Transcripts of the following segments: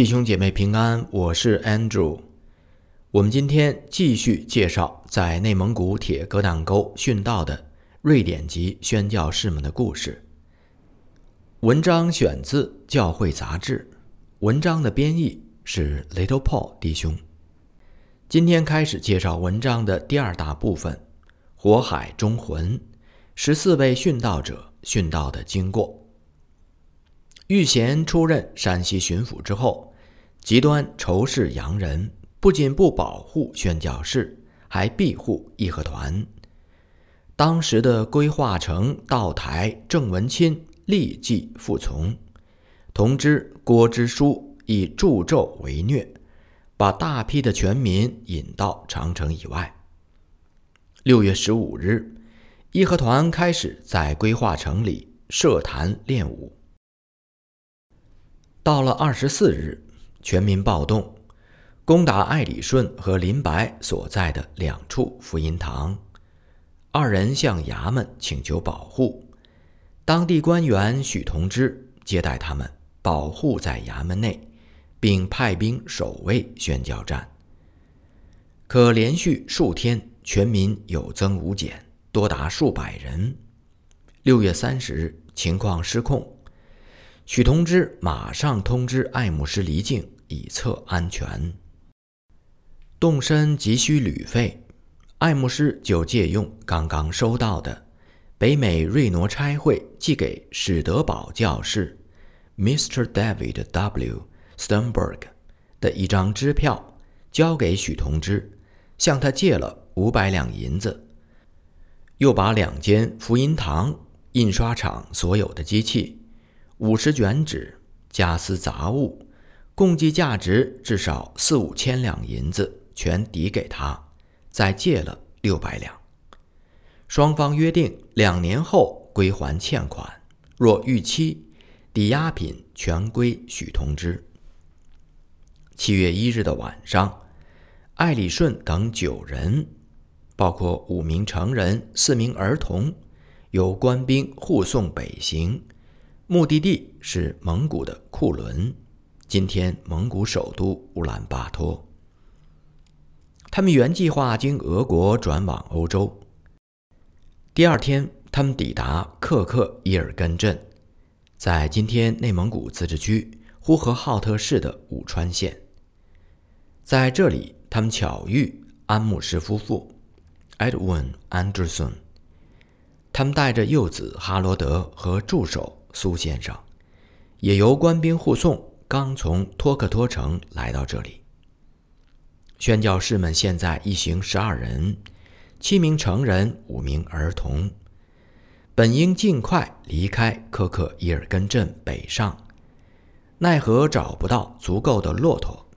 弟兄姐妹平安，我是 Andrew。我们今天继续介绍在内蒙古铁格党沟殉道的瑞典籍宣教士们的故事。文章选自《教会杂志》，文章的编译是 Little Paul 弟兄。今天开始介绍文章的第二大部分：火海中魂，十四位殉道者殉道的经过。玉贤出任山西巡抚之后，极端仇视洋人，不仅不保护宣教士，还庇护义和团。当时的规划城道台郑文钦。立即服从，同知郭之书以助纣为虐，把大批的全民引到长城以外。六月十五日，义和团开始在规划城里设坛练武。到了二十四日，全民暴动，攻打艾里顺和林白所在的两处福音堂，二人向衙门请求保护。当地官员许同之接待他们，保护在衙门内，并派兵守卫宣教站。可连续数天，全民有增无减，多达数百人。六月三十日，情况失控，许同之马上通知爱慕斯离境，以测安全。动身急需旅费，爱慕斯就借用刚刚收到的。北美瑞诺差会寄给史德堡教士 Mr. David W. Sternberg 的一张支票，交给许同之，向他借了五百两银子，又把两间福音堂印刷厂所有的机器、五十卷纸、家私杂物，共计价值至少四五千两银子，全抵给他，再借了六百两。双方约定两年后归还欠款，若逾期，抵押品全归许同之。七月一日的晚上，艾里顺等九人，包括五名成人、四名儿童，由官兵护送北行，目的地是蒙古的库伦，今天蒙古首都乌兰巴托。他们原计划经俄国转往欧洲。第二天，他们抵达克克伊尔根镇，在今天内蒙古自治区呼和浩特市的武川县。在这里，他们巧遇安慕斯夫妇 （Edwin Anderson），他们带着幼子哈罗德和助手苏先生，也由官兵护送，刚从托克托城来到这里。宣教士们现在一行十二人。七名成人，五名儿童，本应尽快离开科克伊尔根镇北上，奈何找不到足够的骆驼。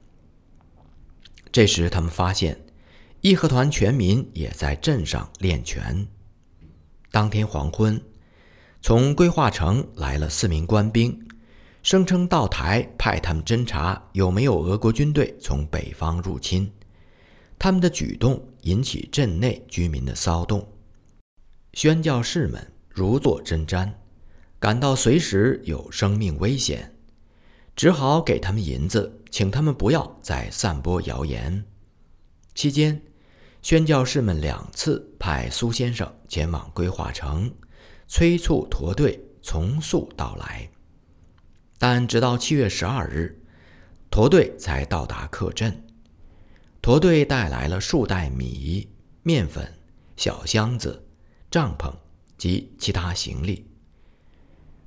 这时，他们发现义和团全民也在镇上练拳。当天黄昏，从规划城来了四名官兵，声称道台派他们侦查有没有俄国军队从北方入侵。他们的举动引起镇内居民的骚动，宣教士们如坐针毡，感到随时有生命危险，只好给他们银子，请他们不要再散播谣言。期间，宣教士们两次派苏先生前往规划城，催促驼队从速到来，但直到七月十二日，驼队才到达客镇。驼队带来了数袋米、面粉、小箱子、帐篷及其他行李。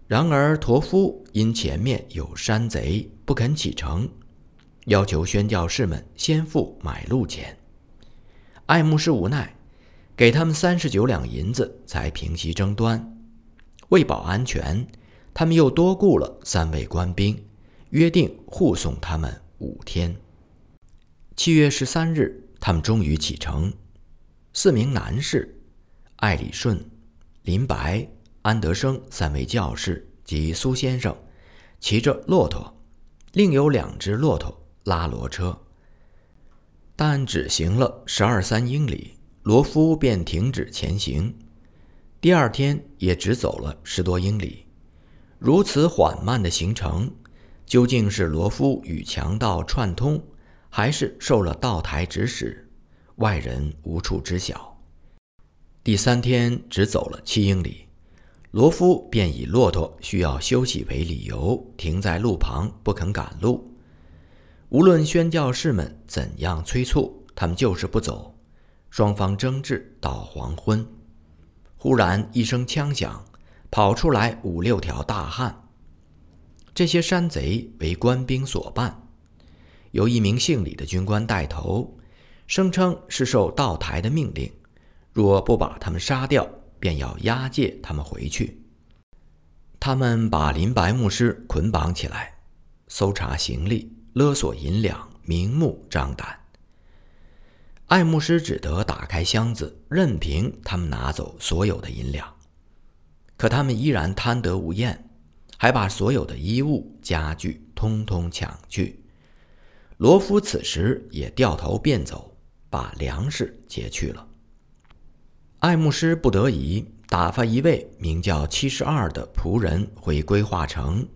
然而，驼夫因前面有山贼，不肯启程，要求宣教士们先付买路钱。爱慕斯无奈，给他们三十九两银子，才平息争端。为保安全，他们又多雇了三位官兵，约定护送他们五天。七月十三日，他们终于启程。四名男士，艾里顺、林白、安德生三位教士及苏先生，骑着骆驼，另有两只骆驼拉骡车。但只行了十二三英里，罗夫便停止前行。第二天也只走了十多英里。如此缓慢的行程，究竟是罗夫与强盗串通，还是受了道台指使，外人无处知晓。第三天只走了七英里，罗夫便以骆驼需要休息为理由，停在路旁不肯赶路。无论宣教士们怎样催促，他们就是不走。双方争执到黄昏，忽然一声枪响，跑出来五六条大汉。这些山贼为官兵所办，由一名姓李的军官带头，声称是受道台的命令。若不把他们杀掉，便要押解他们回去。他们把林白牧师捆绑起来，搜查行李，勒索银两，明目张胆。爱牧师只得打开箱子，任凭他们拿走所有的银两。可他们依然贪得无厌，还把所有的衣物、家具通通抢去。罗夫此时也掉头便走，把粮食劫去了。爱慕师不得已打发一位名叫七十二的仆人回归化城，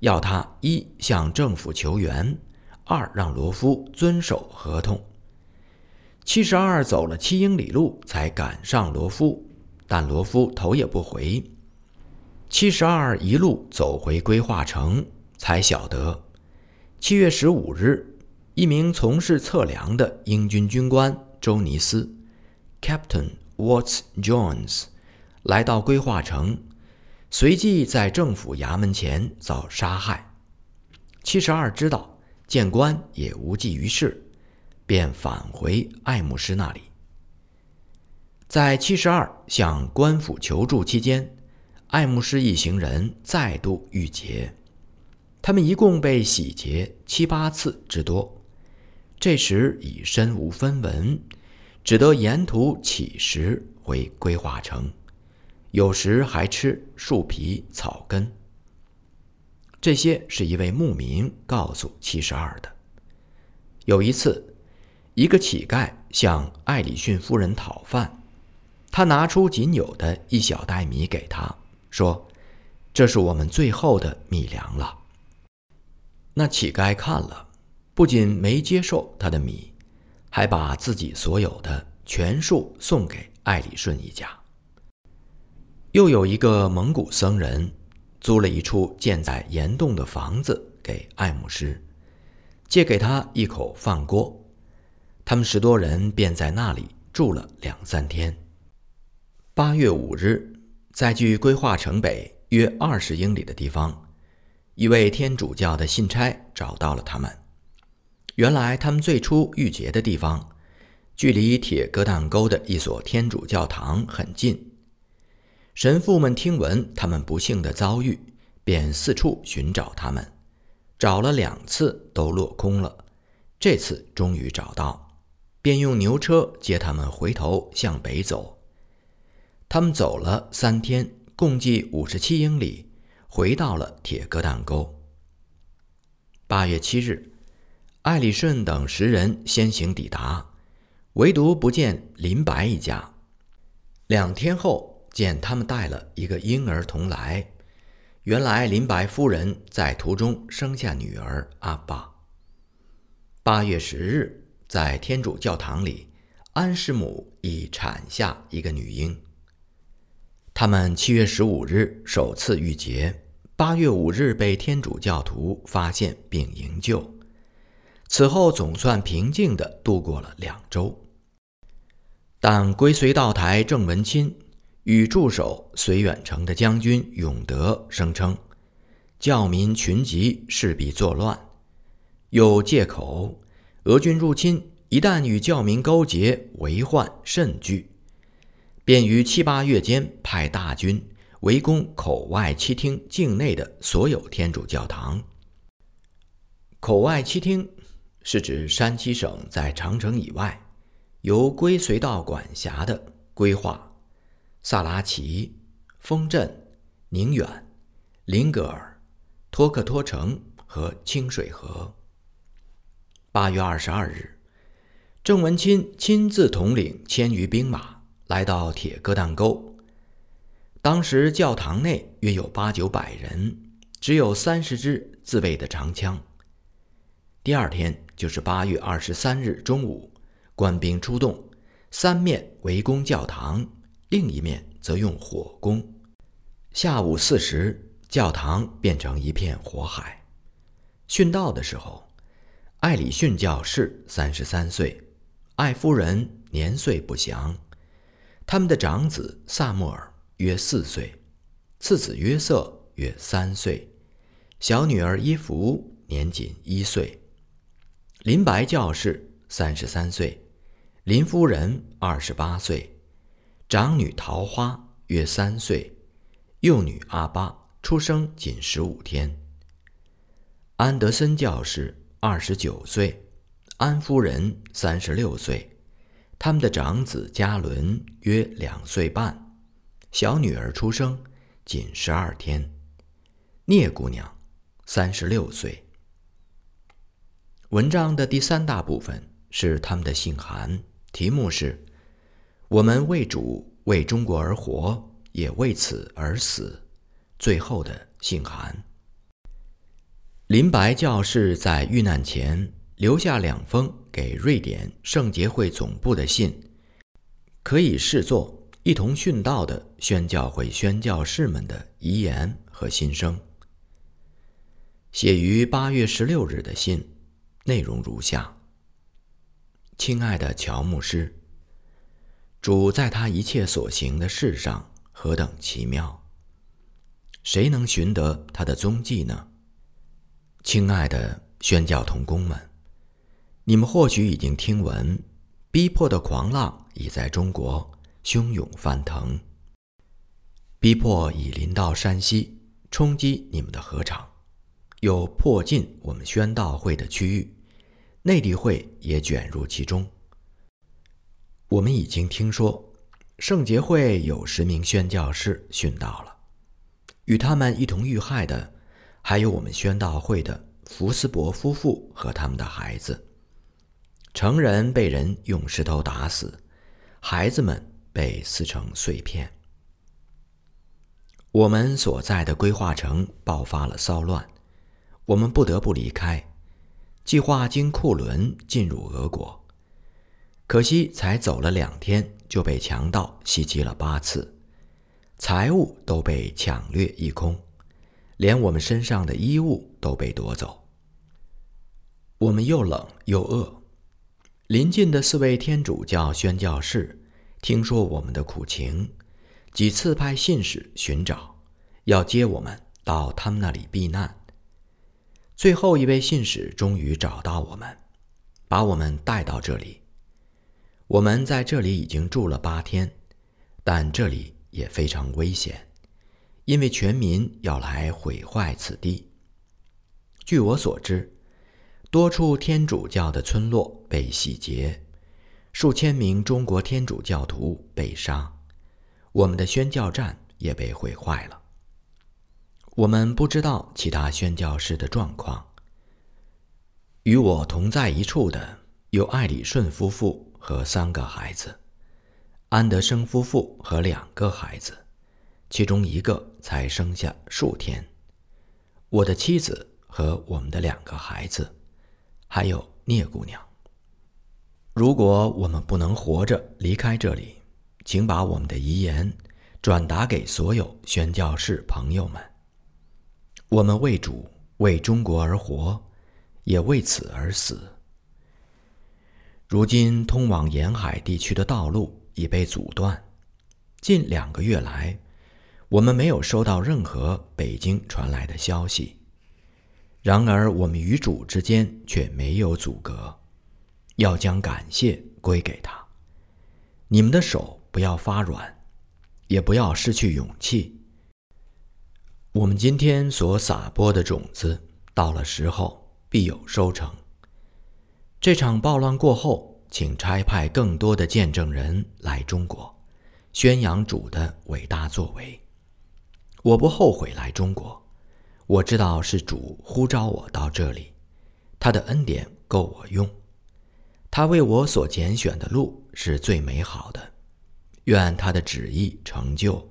要他一向政府求援，二让罗夫遵守合同。七十二走了七英里路才赶上罗夫，但罗夫头也不回。七十二一路走回归化城，才晓得七月十五日，一名从事测量的英军军官周尼斯 （Captain）。Watts Jones 来到规划城，随即在政府衙门前遭杀害。七十二知道见官也无济于事，便返回爱慕斯那里。在七十二向官府求助期间，爱慕师一行人再度遇劫，他们一共被洗劫七八次之多。这时已身无分文。只得沿途乞食回归化城，有时还吃树皮、草根。这些是一位牧民告诉七十二的。有一次，一个乞丐向艾里逊夫人讨饭，他拿出仅有的一小袋米给他，说：“这是我们最后的米粮了。”那乞丐看了，不仅没接受他的米。还把自己所有的全数送给艾里顺一家。又有一个蒙古僧人租了一处建在岩洞的房子给艾姆斯，借给他一口饭锅。他们十多人便在那里住了两三天。八月五日，在距规划城北约二十英里的地方，一位天主教的信差找到了他们。原来他们最初遇劫的地方，距离铁疙瘩沟的一所天主教堂很近。神父们听闻他们不幸的遭遇，便四处寻找他们，找了两次都落空了。这次终于找到，便用牛车接他们回头向北走。他们走了三天，共计五十七英里，回到了铁疙瘩沟。八月七日。艾里顺等十人先行抵达，唯独不见林白一家。两天后，见他们带了一个婴儿童来。原来林白夫人在途中生下女儿阿巴。八月十日，在天主教堂里，安师母已产下一个女婴。他们七月十五日首次遇劫，八月五日被天主教徒发现并营救。此后总算平静地度过了两周，但归随道台郑文钦与驻守绥远城的将军永德声称，教民群集势必作乱，又借口俄军入侵一旦与教民勾结，为患甚惧，便于七八月间派大军围攻口外七厅境内的所有天主教堂。口外七厅。是指山西省在长城以外，由归绥道管辖的归化、萨拉齐、丰镇、宁远、林格尔、托克托城和清水河。八月二十二日，郑文钦亲自统领千余兵马来到铁疙瘩沟。当时教堂内约有八九百人，只有三十支自卫的长枪。第二天就是八月二十三日中午，官兵出动，三面围攻教堂，另一面则用火攻。下午四时，教堂变成一片火海。殉道的时候，艾里逊教士三十三岁，艾夫人年岁不详，他们的长子萨默尔约四岁，次子约瑟约三岁，小女儿伊芙年仅一岁。林白教士三十三岁，林夫人二十八岁，长女桃花约三岁，幼女阿巴出生仅十五天。安德森教士二十九岁，安夫人三十六岁，他们的长子加伦约两岁半，小女儿出生仅十二天。聂姑娘三十六岁。文章的第三大部分是他们的信函，题目是“我们为主为中国而活，也为此而死”。最后的信函。林白教士在遇难前留下两封给瑞典圣洁会总部的信，可以视作一同殉道的宣教会宣教士们的遗言和心声。写于八月十六日的信。内容如下：亲爱的乔牧师，主在他一切所行的事上何等奇妙！谁能寻得他的踪迹呢？亲爱的宣教童工们，你们或许已经听闻，逼迫的狂浪已在中国汹涌翻腾，逼迫已临到山西，冲击你们的禾场。有迫近我们宣道会的区域，内地会也卷入其中。我们已经听说，圣洁会有十名宣教士殉道了，与他们一同遇害的，还有我们宣道会的福斯伯夫妇和他们的孩子。成人被人用石头打死，孩子们被撕成碎片。我们所在的规划城爆发了骚乱。我们不得不离开，计划经库伦进入俄国。可惜才走了两天，就被强盗袭击了八次，财物都被抢掠一空，连我们身上的衣物都被夺走。我们又冷又饿。临近的四位天主教宣教士听说我们的苦情，几次派信使寻找，要接我们到他们那里避难。最后一位信使终于找到我们，把我们带到这里。我们在这里已经住了八天，但这里也非常危险，因为全民要来毁坏此地。据我所知，多处天主教的村落被洗劫，数千名中国天主教徒被杀，我们的宣教站也被毁坏了。我们不知道其他宣教士的状况。与我同在一处的有艾里顺夫妇和三个孩子，安德生夫妇和两个孩子，其中一个才生下数天。我的妻子和我们的两个孩子，还有聂姑娘。如果我们不能活着离开这里，请把我们的遗言转达给所有宣教士朋友们。我们为主为中国而活，也为此而死。如今通往沿海地区的道路已被阻断。近两个月来，我们没有收到任何北京传来的消息。然而，我们与主之间却没有阻隔。要将感谢归给他。你们的手不要发软，也不要失去勇气。我们今天所撒播的种子，到了时候必有收成。这场暴乱过后，请差派更多的见证人来中国，宣扬主的伟大作为。我不后悔来中国，我知道是主呼召我到这里，他的恩典够我用，他为我所拣选的路是最美好的，愿他的旨意成就。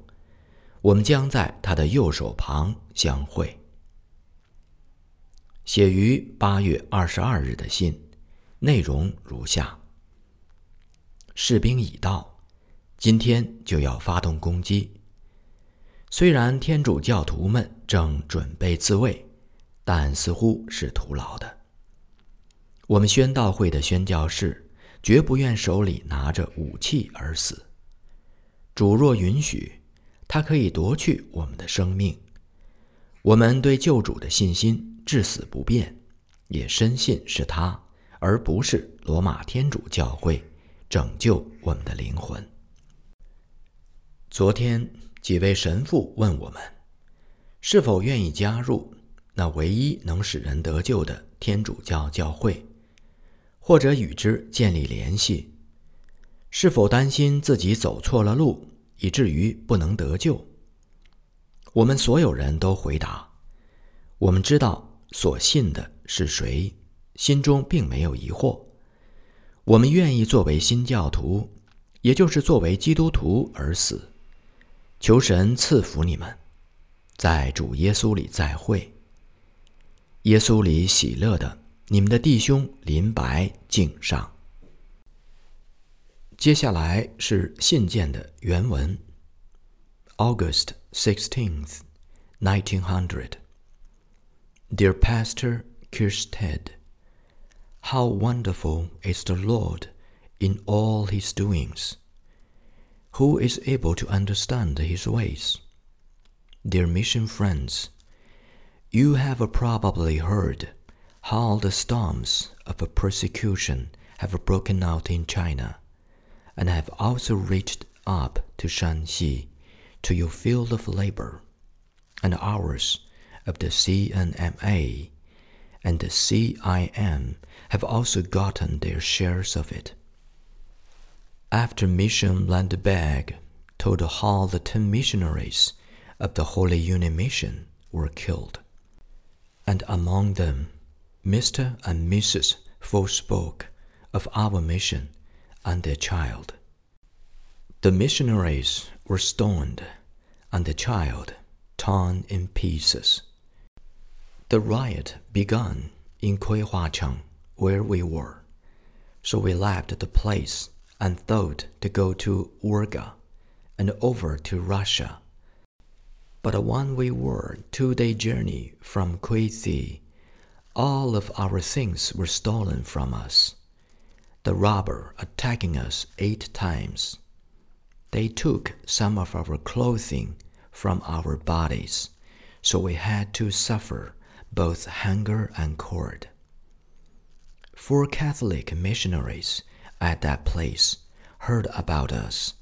我们将在他的右手旁相会。写于八月二十二日的信，内容如下：士兵已到，今天就要发动攻击。虽然天主教徒们正准备自卫，但似乎是徒劳的。我们宣道会的宣教士绝不愿手里拿着武器而死。主若允许，他可以夺去我们的生命。我们对救主的信心。至死不变，也深信是他，而不是罗马天主教会拯救我们的灵魂。昨天几位神父问我们，是否愿意加入那唯一能使人得救的天主教教会，或者与之建立联系？是否担心自己走错了路，以至于不能得救？我们所有人都回答：我们知道。所信的是谁，心中并没有疑惑。我们愿意作为新教徒，也就是作为基督徒而死。求神赐福你们，在主耶稣里再会。耶稣里喜乐的你们的弟兄林白敬上。接下来是信件的原文。August sixteenth, nineteen hundred. Dear Pastor Kirsted, how wonderful is the Lord in all his doings! Who is able to understand his ways? Dear mission friends, you have probably heard how the storms of persecution have broken out in China and have also reached up to Shanxi, to your field of labor, and ours of the CNMA and the CIM have also gotten their shares of it. After Mission Landberg told how the ten missionaries of the Holy Union Mission were killed, and among them Mr. and Mrs. Full spoke of our mission and their child. The missionaries were stoned, and the child torn in pieces. The riot began in Kuihuacheng, where we were, so we left the place and thought to go to Urga and over to Russia. But when we were two-day journey from Kuisi, all of our things were stolen from us. The robber attacking us eight times. They took some of our clothing from our bodies, so we had to suffer both hunger and cold. Four Catholic missionaries at that place heard about us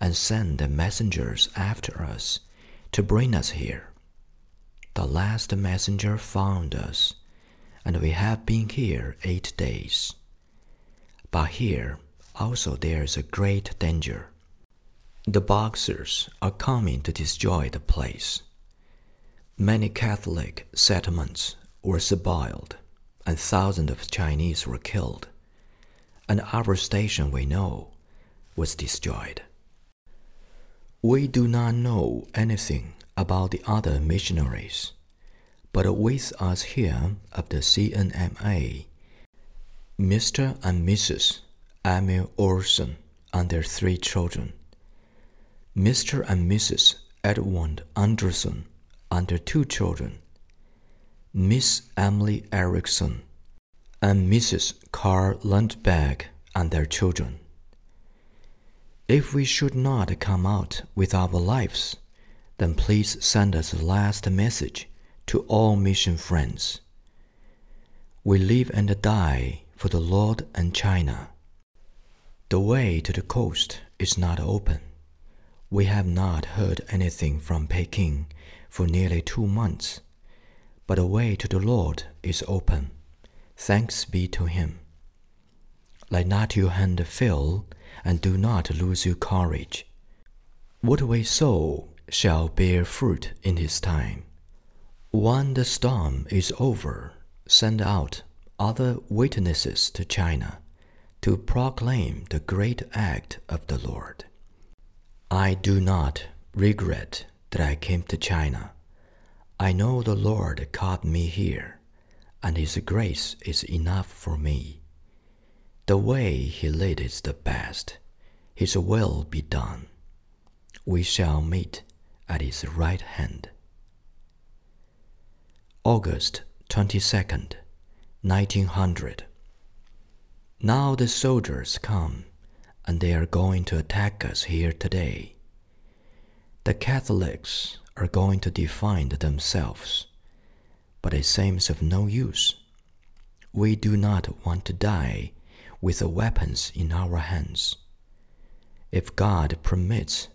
and sent the messengers after us to bring us here. The last messenger found us, and we have been here eight days. But here also there is a great danger. The Boxers are coming to destroy the place. Many Catholic settlements were spoiled, and thousands of Chinese were killed, and our station we know was destroyed. We do not know anything about the other missionaries, but with us here of the CNMA, Mr. and Mrs. Emil Orson and their three children, Mr. and Mrs. Edward Anderson and their two children, Miss Emily Erickson and Mrs. Carl Lundberg and their children. If we should not come out with our lives, then please send us a last message to all mission friends. We live and die for the Lord and China. The way to the coast is not open. We have not heard anything from Peking for nearly two months, but the way to the Lord is open. Thanks be to Him. Let not your hand fail, and do not lose your courage. What we sow shall bear fruit in His time. When the storm is over, send out other witnesses to China to proclaim the great act of the Lord. I do not regret that I came to China. I know the Lord called me here, and His grace is enough for me. The way He is the best. His will be done. We shall meet at His right hand. August 22nd, 1900. Now the soldiers come, and they are going to attack us here today. The Catholics are going to defend themselves, but it seems of no use. We do not want to die with the weapons in our hands. If God permits,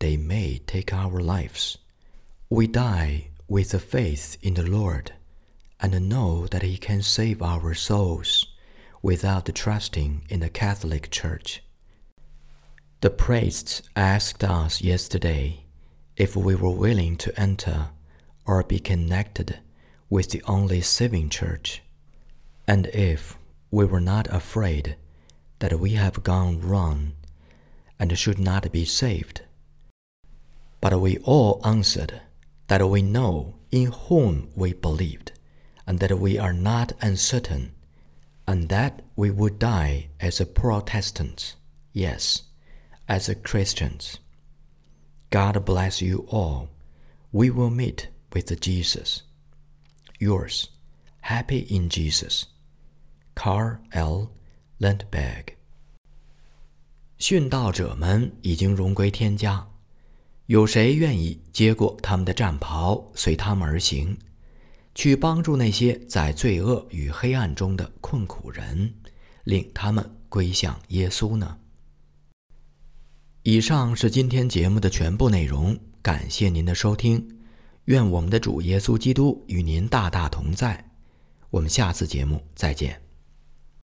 they may take our lives. We die with the faith in the Lord and know that He can save our souls without trusting in the Catholic Church. The priests asked us yesterday if we were willing to enter or be connected with the only saving church, and if we were not afraid that we have gone wrong and should not be saved. But we all answered that we know in whom we believed, and that we are not uncertain, and that we would die as a Protestants, yes, as a Christians. God bless you all. We will meet with Jesus. Yours, happy in Jesus. Carl L. Lentbag。殉道者们已经荣归天家，有谁愿意接过他们的战袍，随他们而行，去帮助那些在罪恶与黑暗中的困苦人，令他们归向耶稣呢？以上是今天节目的全部内容，感谢您的收听，愿我们的主耶稣基督与您大大同在，我们下次节目再见。